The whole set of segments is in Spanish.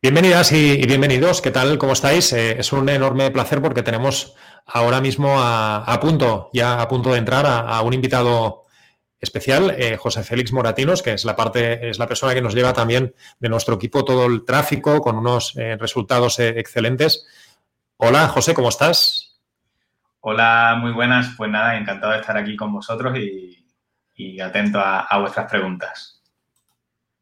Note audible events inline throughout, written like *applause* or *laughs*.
Bienvenidas y, bienvenidos. ¿Qué tal? ¿Cómo estáis? Eh, es un enorme placer porque tenemos ahora mismo a, punto, ya a punto de entrar a, un invitado especial, eh, José Félix Moratinos, que es la parte, es la persona que nos lleva también de nuestro equipo todo el tráfico con unos eh, resultados excelentes. Hola, José, ¿cómo estás? Hola, muy buenas. Pues nada, encantado de estar aquí con vosotros y, atento a vuestras preguntas.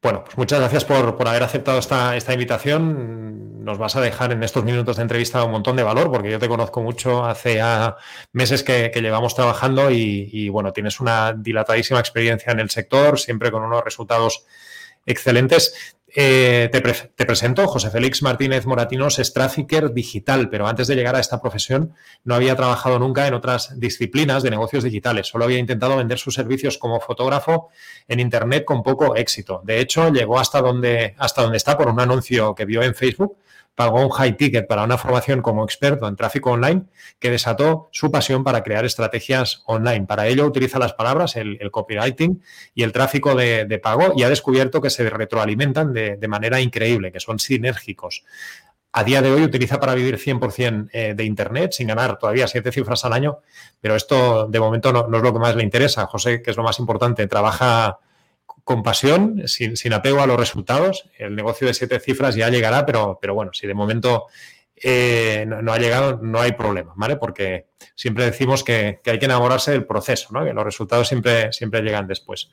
Bueno, pues muchas gracias por, haber aceptado esta, esta, invitación. Nos vas a dejar en estos minutos de entrevista un montón de valor, porque yo te conozco mucho hace ya meses que, llevamos trabajando y, y, bueno, tienes una dilatadísima experiencia en el sector, siempre con unos resultados excelentes. Eh, te, presento, José Félix Martínez Moratinos es trafficker digital, pero antes de llegar a esta profesión no había trabajado nunca en otras disciplinas de negocios digitales. Solo había intentado vender sus servicios como fotógrafo en Internet con poco éxito. De hecho, llegó hasta donde, hasta donde está por un anuncio que vio en Facebook pagó un high ticket para una formación como experto en tráfico online que desató su pasión para crear estrategias online. Para ello utiliza las palabras, el, copywriting y el tráfico de, pago y ha descubierto que se retroalimentan de, manera increíble, que son sinérgicos. A día de hoy utiliza para vivir 100% eh, de Internet, sin ganar todavía siete cifras al año, pero esto de momento no, no, es lo que más le interesa. José, que es lo más importante, trabaja con pasión, sin, apego a los resultados. El negocio de siete cifras ya llegará, pero, bueno, si de momento eh, no, ha llegado, no hay problema, ¿vale? Porque siempre decimos que, hay que enamorarse del proceso, ¿no? Que los resultados siempre, llegan después.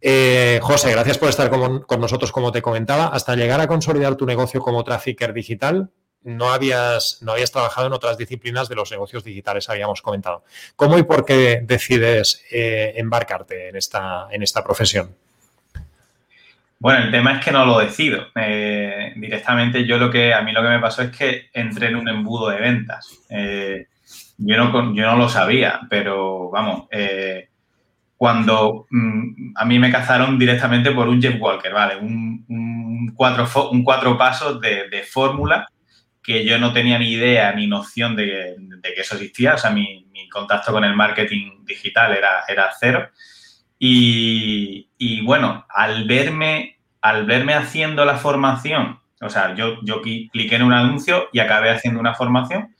Eh, José, gracias por estar con, nosotros, como te comentaba. Hasta llegar a consolidar tu negocio como trafficker digital, no habías, trabajado en otras disciplinas de los negocios digitales, habíamos comentado. ¿Cómo y por qué decides eh, embarcarte en esta profesión? Bueno, el tema es que no lo decido. Eh, directamente yo lo que, a mí lo que me pasó es que entré en un embudo de ventas. Eh, yo, no, yo no lo sabía, pero vamos, eh, cuando mm, a mí me cazaron directamente por un Jeff Walker, ¿vale? Un, cuatro, un cuatro pasos de, fórmula que yo no tenía ni idea ni noción de, que eso existía. O sea, mi, contacto con el marketing digital era, era cero. Y, bueno, al verme, al verme haciendo la formación, o sea, yo, yo cliqué en un anuncio y acabé haciendo una formación.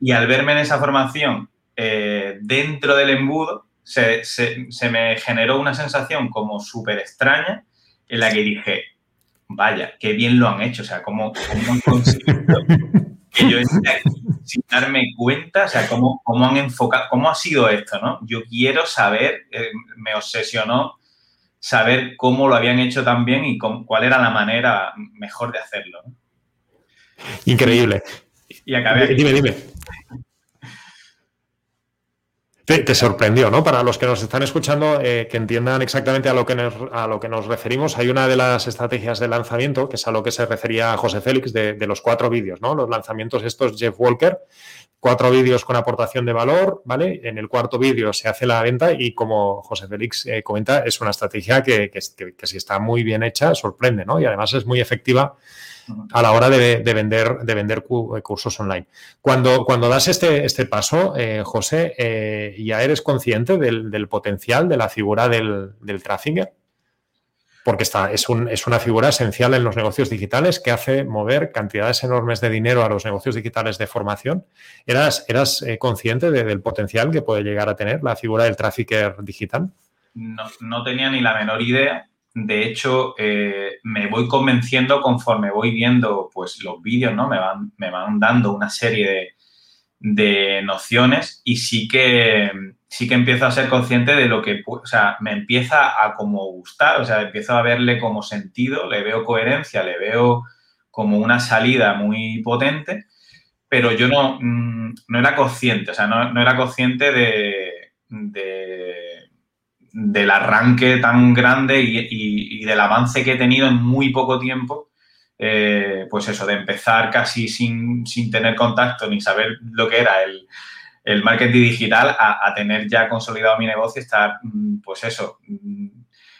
Y al verme en esa formación eh, dentro del embudo, se, me generó una sensación como súper extraña en la que dije, vaya, qué bien lo han hecho, o sea, cómo, cómo han conseguido *laughs* que yo sin darme cuenta, o sea, cómo, cómo, han enfocado, cómo ha sido esto, ¿no? Yo quiero saber, eh, me obsesionó saber cómo lo habían hecho tan bien y cuál era la manera mejor de hacerlo. Increíble. Y acabé. Dime, dime. Te, sorprendió, ¿no? Para los que nos están escuchando, eh, que entiendan exactamente a lo que, nos, a lo que nos referimos, hay una de las estrategias de lanzamiento, que es a lo que se refería José Félix, de, los cuatro vídeos, ¿no? Los lanzamientos estos Jeff Walker, cuatro vídeos con aportación de valor, ¿vale? En el cuarto vídeo se hace la venta y como José Félix eh, comenta, es una estrategia que, que, si está muy bien hecha, sorprende, ¿no? Y además es muy efectiva a la hora de, vender, de vender eh, cursos online. Cuando, cuando das este, este paso, eh, José, eh, ¿ya eres consciente del, potencial de la figura del, del trafficker? Porque está, es, un, es, una figura esencial en los negocios digitales que hace mover cantidades enormes de dinero a los negocios digitales de formación. ¿Eras, eras consciente del potencial que puede llegar a tener la figura del trafficker digital? No, no tenía ni la menor idea de hecho, eh, me voy convenciendo conforme voy viendo pues, los vídeos, ¿no? Me van, me van dando una serie de, nociones y sí que, sí que empiezo a ser consciente de lo que, o sea, me empieza a como gustar, o sea, empiezo a verle como sentido, le veo coherencia, le veo como una salida muy potente, pero yo no, mm, no era consciente, o sea, no, era consciente de del arranque tan grande y, del avance que he tenido en muy poco tiempo, eh, pues eso, de empezar casi sin, tener contacto ni saber lo que era el, marketing digital a, tener ya consolidado mi negocio y estar, mm, pues eso, mm,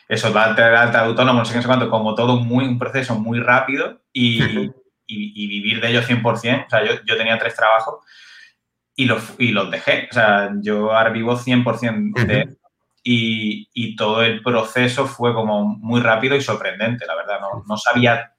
eso, va a alta autónomo, no sé qué, no sé cuánto, como todo muy, un proceso muy rápido y, vivir de ello 100%. O sea, yo, tenía tres trabajos y los, y los dejé. O sea, yo ahora vivo 100% de y, todo el proceso fue como muy rápido y sorprendente, la verdad. No, sabía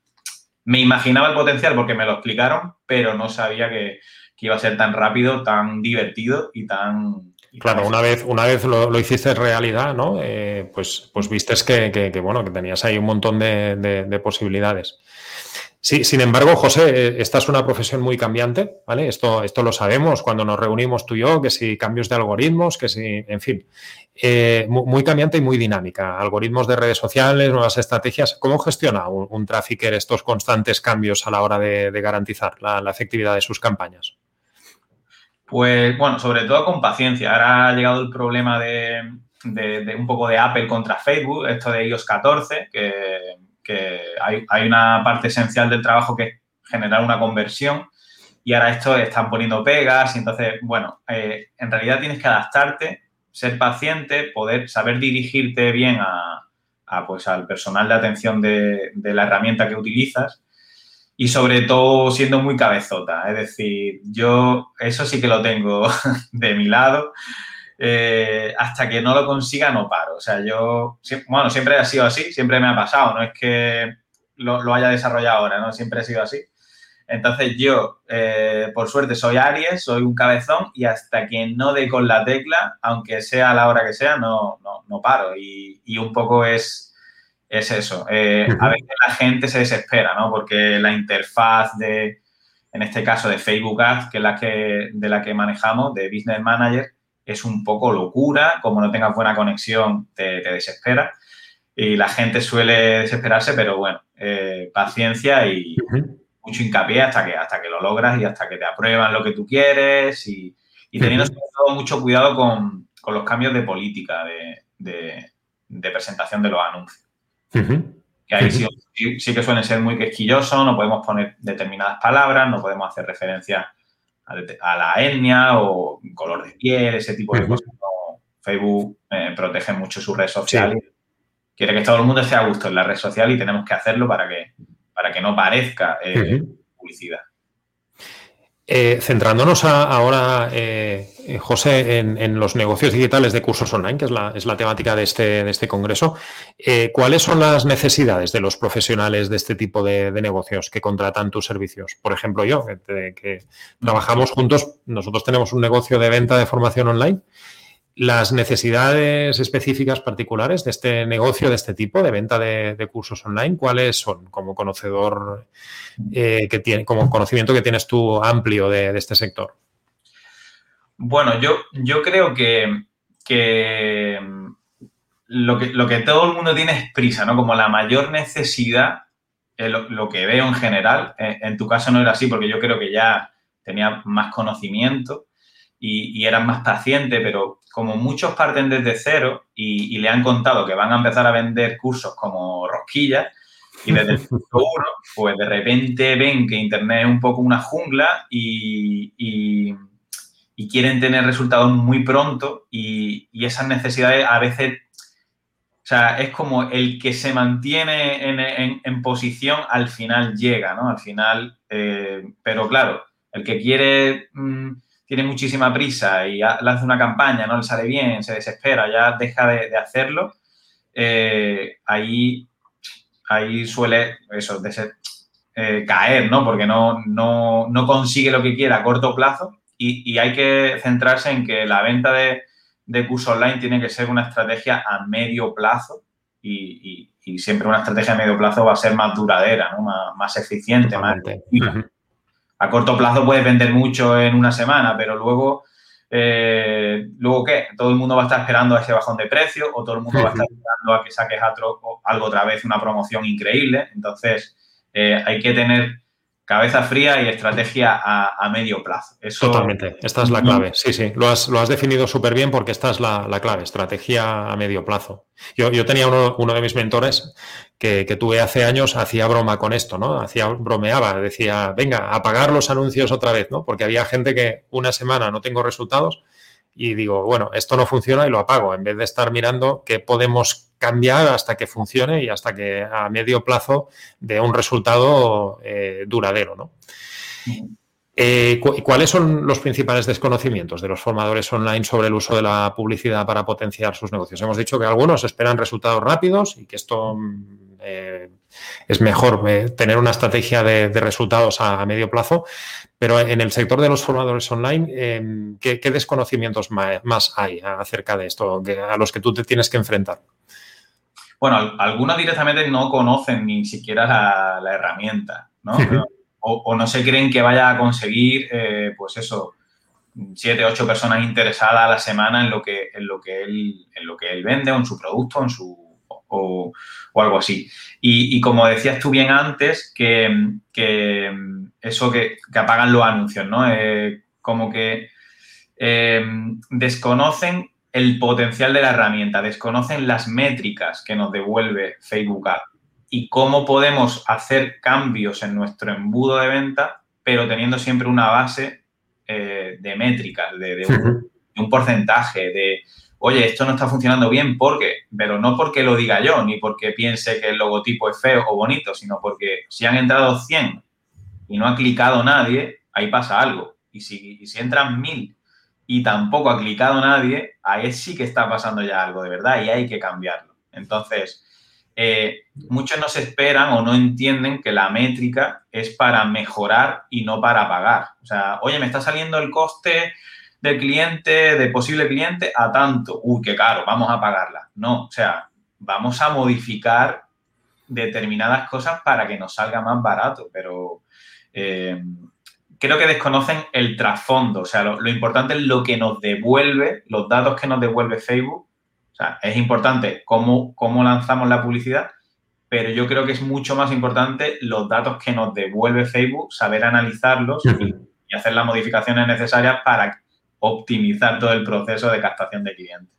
me imaginaba el potencial porque me lo explicaron, pero no sabía que, iba a ser tan rápido, tan divertido y tan... claro, una vez, una vez lo, hiciste realidad, ¿no? Eh, pues, pues vistes que, bueno, que tenías ahí un montón de posibilidades. Sí, sin embargo, José, esta es una profesión muy cambiante, ¿vale? Esto, esto lo sabemos cuando nos reunimos tú y yo, que si cambios de algoritmos, que si, en fin, eh, muy, cambiante y muy dinámica. Algoritmos de redes sociales, nuevas estrategias. ¿Cómo gestiona un, un trafficker estos constantes cambios a la hora de, garantizar la, efectividad de sus campañas? Pues bueno, sobre todo con paciencia. Ahora ha llegado el problema de, de un poco de Apple contra Facebook, esto de iOS 14, que que hay, una parte esencial del trabajo que es generar una conversión y ahora esto están poniendo pegas y entonces, bueno, eh, en realidad tienes que adaptarte, ser paciente, poder saber dirigirte bien a, pues, al personal de atención de, de, la herramienta que utilizas y sobre todo siendo muy cabezota. Es decir, yo eso sí que lo tengo *laughs* de mi lado. Eh, hasta que no lo consiga no paro. O sea, yo, bueno, siempre ha sido así, siempre me ha pasado, no es que lo, haya desarrollado ahora, ¿no? Siempre ha sido así. Entonces yo, eh, por suerte, soy Aries, soy un cabezón y hasta que no dé con la tecla, aunque sea a la hora que sea, no, no, paro. Y, un poco es, es eso. Eh, a veces la gente se desespera, ¿no? Porque la interfaz de, en este caso, de Facebook Ads, que es la que, de la que manejamos, de Business Manager, es un poco locura, como no tengas buena conexión te, desespera y la gente suele desesperarse, pero bueno, eh, paciencia y mucho hincapié hasta que, hasta que lo logras y hasta que te aprueban lo que tú quieres y, teniendo sobre todo mucho cuidado con, los cambios de política de, presentación de los anuncios. Que ahí sí, sí, que suelen ser muy quisquillosos, no podemos poner determinadas palabras, no podemos hacer referencia a la etnia o color de piel, ese tipo de cosas. Facebook eh, protege mucho su red social. Quiere que todo el mundo esté a gusto en la red social y tenemos que hacerlo para que, para que no parezca eh, publicidad. Eh, centrándonos ahora, eh, eh, José, en, los negocios digitales de cursos online, que es la, es la temática de este, de este congreso, ¿cuáles son las necesidades de los profesionales de este tipo de, negocios que contratan tus servicios? Por ejemplo, yo, que trabajamos juntos, nosotros tenemos un negocio de venta de formación online las necesidades específicas particulares de este negocio, de este tipo, de venta de, cursos online, ¿cuáles son como conocedor eh, que tiene, como conocimiento que tienes tú amplio de, este sector? Bueno, yo, yo creo que, lo que, lo que todo el mundo tiene es prisa, ¿no? Como la mayor necesidad, lo, que veo en general, en, en tu caso no era así, porque yo creo que ya tenía más conocimiento y, eran más pacientes, pero como muchos parten desde cero y, le han contado que van a empezar a vender cursos como rosquillas, y desde el *laughs* punto uno, pues de repente ven que Internet es un poco una jungla y, y quieren tener resultados muy pronto y, esas necesidades a veces, o sea, es como el que se mantiene en, en, posición al final llega, ¿no? Al final, eh, pero claro, el que quiere... Mm, tiene muchísima prisa y lanza una campaña, no le sale bien, se desespera, ya deja de, hacerlo, eh, ahí, ahí suele eso, eh, caer, ¿no? Porque no, no, consigue lo que quiera a corto plazo y, hay que centrarse en que la venta de, de curso online tiene que ser una estrategia a medio plazo y, siempre una estrategia a medio plazo va a ser más duradera, ¿no? más, eficiente, más a corto plazo puedes vender mucho en una semana, pero luego, eh, ¿luego qué? Todo el mundo va a estar esperando a ese bajón de precio o todo el mundo va a estar esperando a que saques algo otra vez, una promoción increíble. Entonces, eh, hay que tener cabeza fría y estrategia a, medio plazo. Totalmente, esta es la clave. Sí, sí, lo has, lo has definido súper bien porque esta es la, clave, estrategia a medio plazo. Yo, yo tenía uno, uno, de mis mentores que, que, tuve hace años, hacía broma con esto, ¿no? Hacía, bromeaba, decía, venga, apagar los anuncios otra vez, ¿no? Porque había gente que una semana no tengo resultados y digo, bueno, esto no funciona y lo apago, en vez de estar mirando qué podemos cambiar hasta que funcione y hasta que a medio plazo dé un resultado eh, duradero. ¿no? Eh, ¿Cuáles son los principales desconocimientos de los formadores online sobre el uso de la publicidad para potenciar sus negocios? Hemos dicho que algunos esperan resultados rápidos y que esto mm, eh, es mejor eh, tener una estrategia de, resultados a, medio plazo, pero en el sector de los formadores online, em, ¿qué, desconocimientos más hay acerca de esto a los que tú te tienes que enfrentar? Bueno, algunos directamente no conocen ni siquiera la, herramienta, ¿no? o, no se creen que vaya a conseguir, eh, pues eso, siete, ocho personas interesadas a la semana en lo que, en lo que, él, en lo que él vende o en su producto en su, o, algo así. Y, como decías tú bien antes, que, eso que, apagan los anuncios, ¿no? Eh, como que eh, desconocen el potencial de la herramienta, desconocen las métricas que nos devuelve Facebook Ads y cómo podemos hacer cambios en nuestro embudo de venta, pero teniendo siempre una base eh, de métricas, de, un, porcentaje, de, oye, esto no está funcionando bien porque, pero no porque lo diga yo, ni porque piense que el logotipo es feo o bonito, sino porque si han entrado 100 y no ha clicado nadie, ahí pasa algo. Y si, y si entran 1000 y tampoco ha clicado nadie, ahí sí que está pasando ya algo de verdad y hay que cambiarlo. Entonces, eh, muchos no se esperan o no entienden que la métrica es para mejorar y no para pagar. O sea, oye, me está saliendo el coste del cliente, de posible cliente, a tanto. Uy, qué caro, vamos a pagarla. No, o sea, vamos a modificar determinadas cosas para que nos salga más barato, pero eh, creo que desconocen el trasfondo. O sea, lo, lo importante es lo que nos devuelve, los datos que nos devuelve Facebook es importante cómo, cómo lanzamos la publicidad, pero yo creo que es mucho más importante los datos que nos devuelve Facebook, saber analizarlos y, hacer las modificaciones necesarias para optimizar todo el proceso de captación de clientes.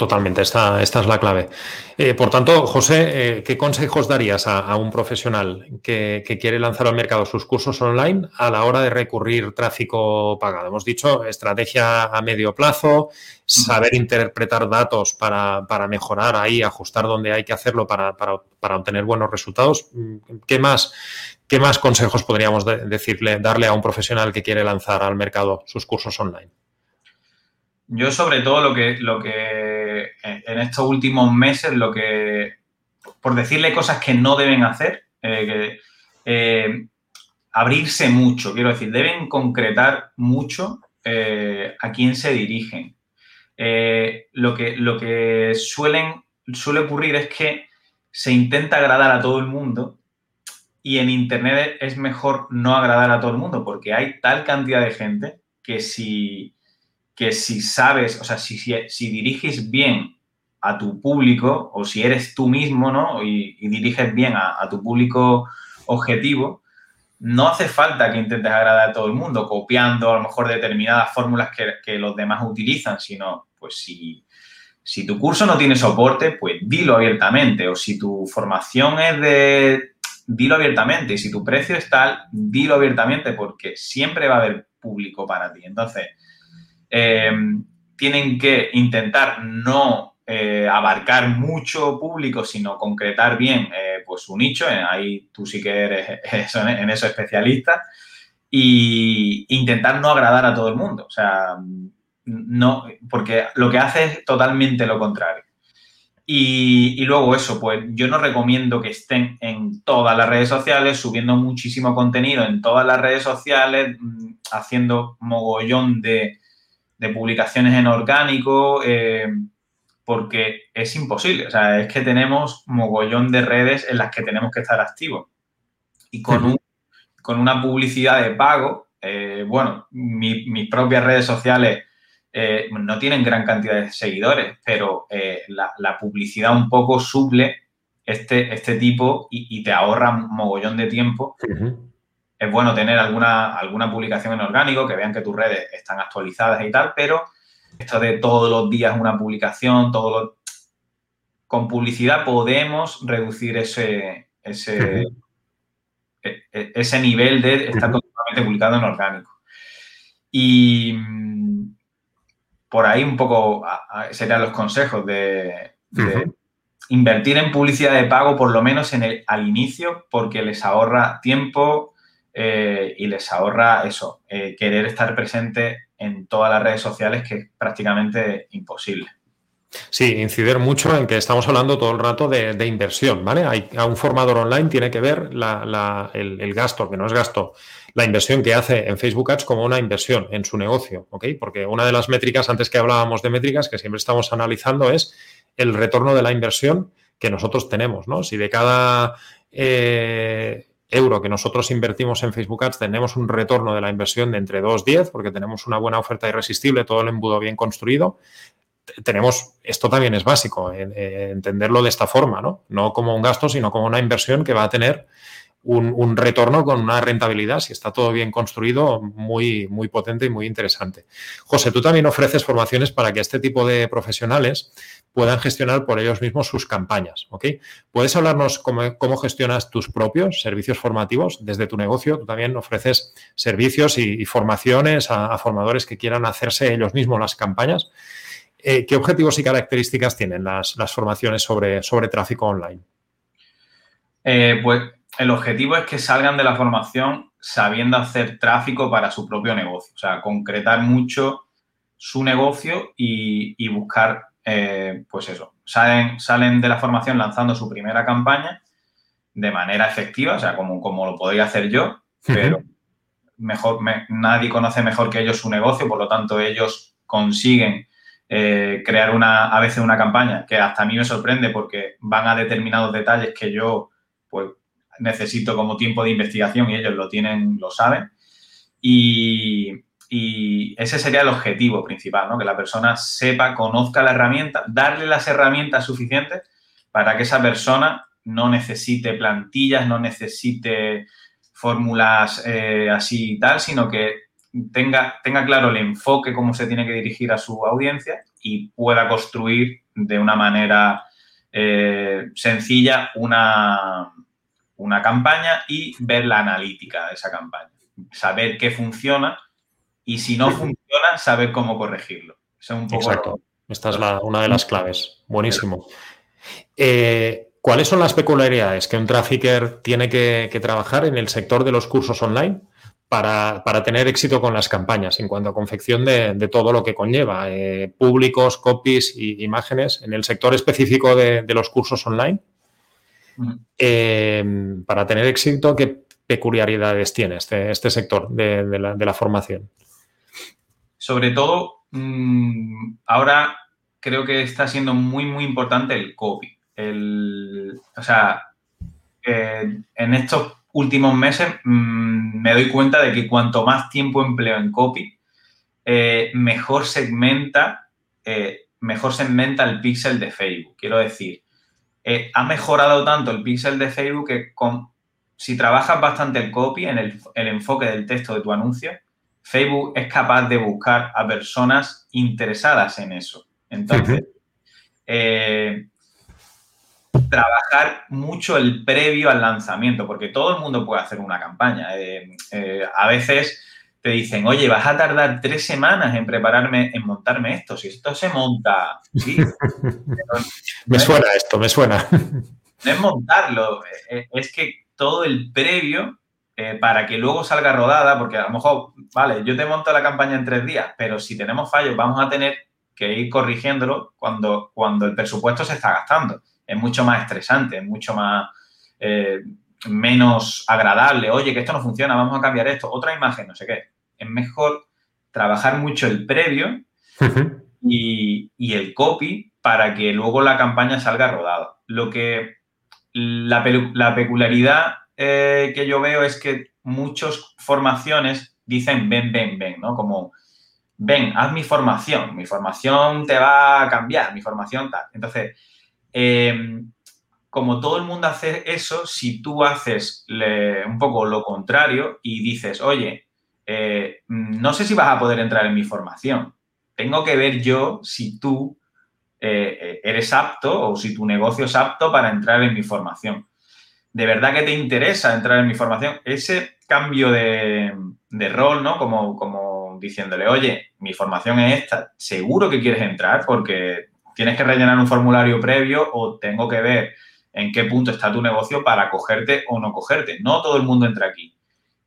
Totalmente, esta, es la clave. Eh, por tanto, José, eh, ¿qué consejos darías a, un profesional que, quiere lanzar al mercado sus cursos online a la hora de recurrir tráfico pagado? Hemos dicho estrategia a medio plazo, saber interpretar datos para, mejorar ahí, ajustar donde hay que hacerlo para, obtener buenos resultados. ¿Qué más, qué más consejos podríamos decirle, darle a un profesional que quiere lanzar al mercado sus cursos online? Yo sobre todo lo que, lo que en estos últimos meses, lo que, por decirle cosas que no deben hacer, eh, eh, abrirse mucho, quiero decir, deben concretar mucho eh, a quién se dirigen. lo, que, lo que suele ocurrir es que se intenta agradar a todo el mundo y en Internet es mejor no agradar a todo el mundo porque hay tal cantidad de gente que si que si sabes, o sea, si, si, diriges bien a tu público o si eres tú mismo, ¿no? Y, diriges bien a, tu público objetivo, no hace falta que intentes agradar a todo el mundo copiando a lo mejor determinadas fórmulas que, los demás utilizan, sino pues si, si tu curso no tiene soporte, pues dilo abiertamente. O si tu formación es de, dilo abiertamente. Y si tu precio es tal, dilo abiertamente porque siempre va a haber público para ti. Entonces, eh, tienen que intentar no eh, abarcar mucho público, sino concretar bien eh, pues su nicho. ahí tú sí que eres *laughs* en eso especialista. Y intentar no agradar a todo el mundo. O sea, no, porque lo que hace es totalmente lo contrario. Y, y, luego eso, pues yo no recomiendo que estén en todas las redes sociales, subiendo muchísimo contenido en todas las redes sociales, mm, haciendo mogollón de, de publicaciones en orgánico, eh, porque es imposible. O sea, es que tenemos mogollón de redes en las que tenemos que estar activos. Y con, con una publicidad de pago, eh, bueno, mis propias redes sociales eh, no tienen gran cantidad de seguidores, pero la, publicidad un poco suple este, este tipo y, te ahorra mogollón de tiempo es bueno tener alguna, alguna publicación en orgánico, que vean que tus redes están actualizadas y tal, pero esto de todos los días una publicación, todo con publicidad podemos reducir ese, ese, e, e, ese nivel de estar continuamente publicado en orgánico. Y mm, por ahí un poco serían los consejos de, invertir en publicidad de pago, por lo menos en el, al inicio, porque les ahorra tiempo, eh, y les ahorra eso, eh, querer estar presente en todas las redes sociales, que es prácticamente imposible. Sí, incidir mucho en que estamos hablando todo el rato de, inversión, ¿vale? Hay, a un formador online tiene que ver el, gasto, que no es gasto, la inversión que hace en Facebook Ads como una inversión en su negocio, ¿ok? Porque una de las métricas, antes que hablábamos de métricas, que siempre estamos analizando es el retorno de la inversión que nosotros tenemos, ¿no? Si de cada eh, euro que nosotros invertimos en Facebook Ads tenemos un retorno de la inversión de entre 2 y 10, porque tenemos una buena oferta irresistible, todo el embudo bien construido, tenemos, esto también es básico, entenderlo de esta forma, ¿no? No como un gasto, sino como una inversión que va a tener un, retorno con una rentabilidad, si está todo bien construido, muy, muy potente y muy interesante. José, tú también ofreces formaciones para que este tipo de profesionales puedan gestionar por ellos mismos sus campañas, ¿ok? ¿Puedes hablarnos cómo, gestionas tus propios servicios formativos desde tu negocio? Tú también ofreces servicios y, formaciones a, formadores que quieran hacerse ellos mismos las campañas. Eh, ¿Qué objetivos y características tienen las, formaciones sobre, sobre, tráfico online? Eh, pues el objetivo es que salgan de la formación sabiendo hacer tráfico para su propio negocio, o sea, concretar mucho su negocio y, buscar, eh, pues eso, salen, salen de la formación lanzando su primera campaña de manera efectiva, o sea, como, como lo podría hacer yo, pero mejor, nadie conoce mejor que ellos su negocio, por lo tanto ellos consiguen eh, crear una, a veces una campaña que hasta a mí me sorprende porque van a determinados detalles que yo pues necesito como tiempo de investigación y ellos lo tienen, lo saben. Y, ese sería el objetivo principal, ¿no? Que la persona sepa, conozca la herramienta, darle las herramientas suficientes para que esa persona no necesite plantillas, no necesite fórmulas eh, así y tal, sino que tenga, tenga claro el enfoque, cómo se tiene que dirigir a su audiencia y pueda construir de una manera eh, sencilla una, una campaña y ver la analítica de esa campaña. Saber qué funciona y si no funciona, saber cómo corregirlo. Exacto. Esta es una de las claves. Buenísimo. Eh, ¿Cuáles son las peculiaridades que un trafficker tiene que, trabajar en el sector de los cursos online para, tener éxito con las campañas en cuanto a confección de, todo lo que conlleva, eh, públicos, copies y imágenes en el sector específico de, los cursos online. Eh, para tener éxito, ¿qué peculiaridades tiene este, este sector de, la, formación? Sobre todo, mm, ahora creo que está siendo muy, muy importante el copy. O sea, eh, en estos últimos meses mm, me doy cuenta de que cuanto más tiempo empleo en copy, eh, mejor segmenta, eh, mejor segmenta el pixel de Facebook. Quiero decir, eh, ha mejorado tanto el pixel de Facebook que con, si trabajas bastante el copy, en el, enfoque del texto de tu anuncio, Facebook es capaz de buscar a personas interesadas en eso. Entonces, trabajar mucho el previo al lanzamiento, porque todo el mundo puede hacer una campaña. Eh, eh, a veces te dicen, oye, vas a tardar tres semanas en prepararme, en montarme esto. Si esto se monta, sí. *laughs* me suena esto, me suena. No es montarlo, eh, es que todo el previo para que luego salga rodada, porque a lo mejor, vale, yo te monto la campaña en tres días, pero si tenemos fallos, vamos a tener que ir corrigiéndolo cuando, cuando el presupuesto se está gastando es mucho más estresante, es mucho más eh, menos agradable. Oye, que esto no funciona, vamos a cambiar esto, otra imagen, no sé qué. Es mejor trabajar mucho el previo y, el copy para que luego la campaña salga rodada. Lo que la, peculiaridad eh, que yo veo es que muchas formaciones dicen ven, ven, ven, ¿no? Como ven, haz mi formación, mi formación te va a cambiar, mi formación tal. Entonces, Em, como todo el mundo hace eso, si tú haces un poco lo contrario y dices, oye, eh, no sé si vas a poder entrar en mi formación, tengo que ver yo si tú eh, eres apto o si tu negocio es apto para entrar en mi formación. ¿De verdad que te interesa entrar en mi formación? Ese cambio de, rol, ¿no? Como diciéndole, oye, mi formación es esta, seguro que quieres entrar porque tienes que rellenar un formulario previo o tengo que ver en qué punto está tu negocio para cogerte o no cogerte. No todo el mundo entra aquí.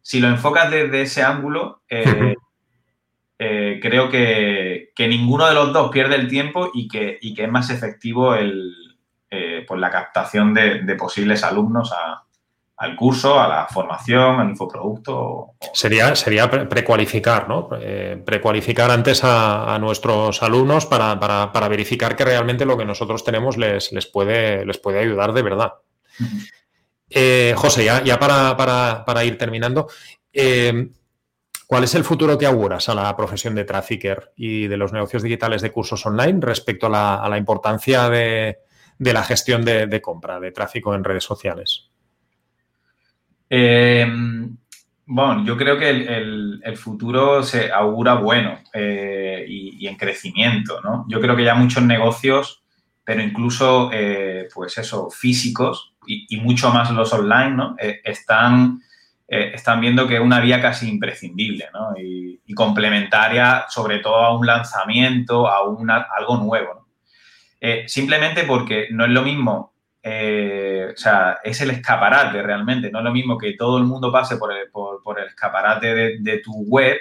Si lo enfocas desde ese ángulo, eh, eh, creo que, ninguno de los dos pierde el tiempo y que, que es más efectivo el, eh, pues la captación de, posibles alumnos al curso, a la formación, al infoproducto. Sería, sería precualificar, ¿no? Eh, precualificar antes a, nuestros alumnos para, verificar que realmente lo que nosotros tenemos les, les, puede, les puede ayudar de verdad. José, ya, para, ir terminando, ¿Cuál es el futuro que auguras a la profesión de trafficker y de los negocios digitales de cursos online respecto a la, importancia de, la gestión de, compra, de tráfico en redes sociales? Eh, bueno, yo creo que el, futuro se augura bueno eh, y, en crecimiento, ¿no? Yo creo que ya muchos negocios, pero incluso, eh, pues eso, físicos y, mucho más los online, ¿no? están están viendo que es una vía casi imprescindible ¿no? y, complementaria, sobre todo a un lanzamiento, a algo nuevo. Simplemente porque no es lo mismo, eh, o sea, es el escaparate realmente, no es lo mismo que todo el mundo pase por el, por, el escaparate de, tu web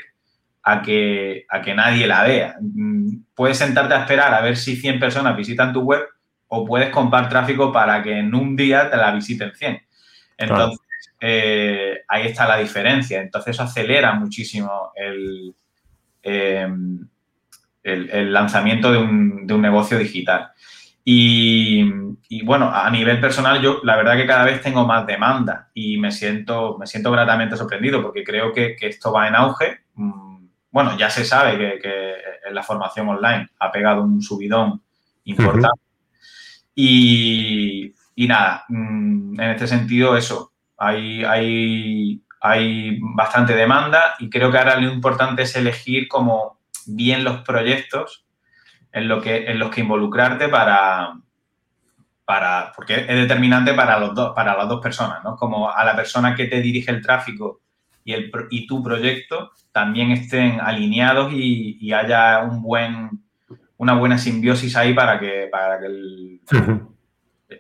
a que, a que nadie la vea. Mm, puedes sentarte a esperar a ver si 100 personas visitan tu web o puedes comprar tráfico para que en un día te la visiten 100. Entonces, eh, ahí está la diferencia. Entonces acelera muchísimo el, em, el, lanzamiento de un, negocio digital. Y, bueno, a nivel personal, yo la verdad que cada vez tengo más demanda y me siento, me siento gratamente sorprendido porque creo que, esto va en auge. Mm, bueno, ya se sabe que, en la formación online ha pegado un subidón importante. y, y, nada, mm, en este sentido, eso, hay, hay, hay bastante demanda y creo que ahora lo importante es elegir como bien los proyectos en, lo que, en los que involucrarte para, para, porque es determinante para, los dos, para las dos personas, ¿no? Como a la persona que te dirige el tráfico y, el, y tu proyecto también estén alineados y, haya un buen, una buena simbiosis ahí para que, para que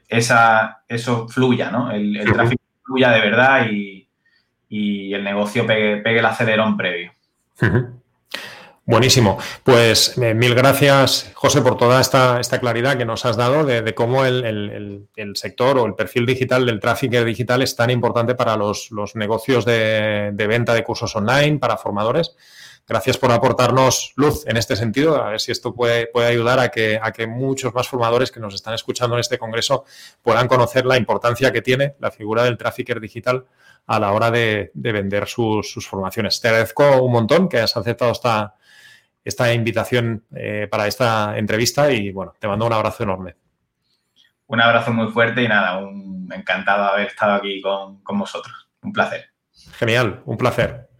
esa, eso fluya, ¿no? El, el tráfico de verdad y, el negocio pegue, el acelerón previo. Buenísimo. Pues eh, mil gracias, José, por toda esta, esta claridad que nos has dado de, cómo el, sector o el perfil digital del tráfico digital es tan importante para los, negocios de, de, venta de cursos online, para formadores. Gracias por aportarnos luz en este sentido, a ver si esto puede, puede ayudar a que, a que muchos más formadores que nos están escuchando en este congreso puedan conocer la importancia que tiene la figura del trafficker digital a la hora de, vender sus, formaciones. Te agradezco un montón que hayas aceptado esta, esta invitación eh, para esta entrevista y bueno, te mando un abrazo enorme. Un abrazo muy fuerte y nada, un, encantado de haber estado aquí con, con vosotros. Un placer. Genial, un placer.